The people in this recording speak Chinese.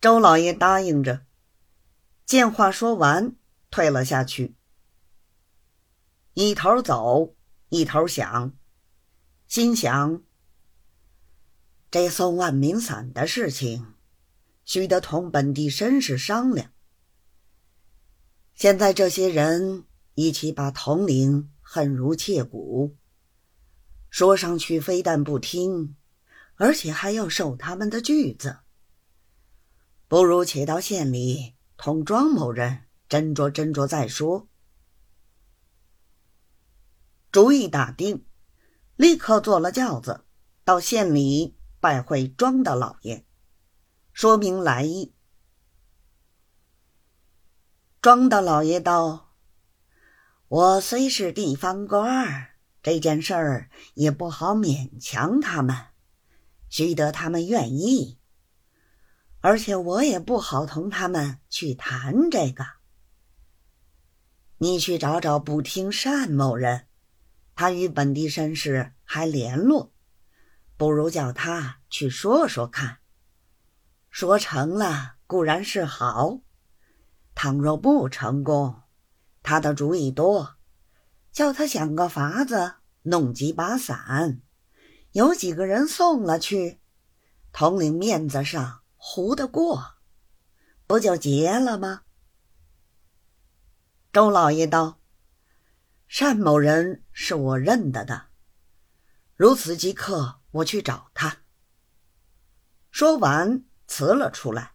周老爷答应着，见话说完，退了下去，一头走，一头想，心想：这送万民伞的事情，须得同本地绅士商量。现在这些人一起把统领恨如切骨，说上去非但不听，而且还要受他们的句子。不如且到县里同庄某人斟酌斟酌再说。主意打定，立刻坐了轿子到县里拜会庄大老爷，说明来意。庄大老爷道：“我虽是地方官儿，这件事儿也不好勉强他们，须得他们愿意。”而且我也不好同他们去谈这个。你去找找不听单某人，他与本地绅士还联络，不如叫他去说说看。说成了固然是好，倘若不成功，他的主意多，叫他想个法子弄几把伞，有几个人送了去，统领面子上。糊得过，不就结了吗？周老爷道：“单某人是我认得的，如此即刻我去找他。”说完辞了出来。